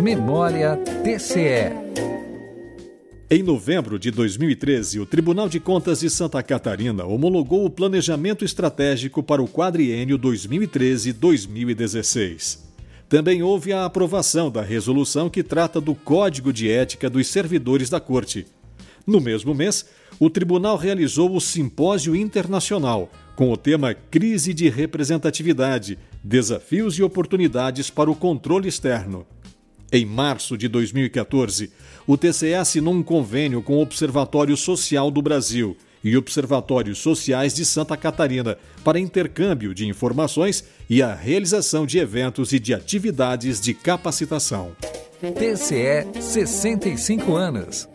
Memória TCE. Em novembro de 2013, o Tribunal de Contas de Santa Catarina homologou o Planejamento Estratégico para o quadriênio 2013-2016. Também houve a aprovação da resolução que trata do Código de Ética dos Servidores da Corte. No mesmo mês, o tribunal realizou o Simpósio Internacional, com o tema Crise de Representatividade Desafios e Oportunidades para o Controle Externo. Em março de 2014, o TCE assinou um convênio com o Observatório Social do Brasil e Observatórios Sociais de Santa Catarina para intercâmbio de informações e a realização de eventos e de atividades de capacitação. TCE 65 anos.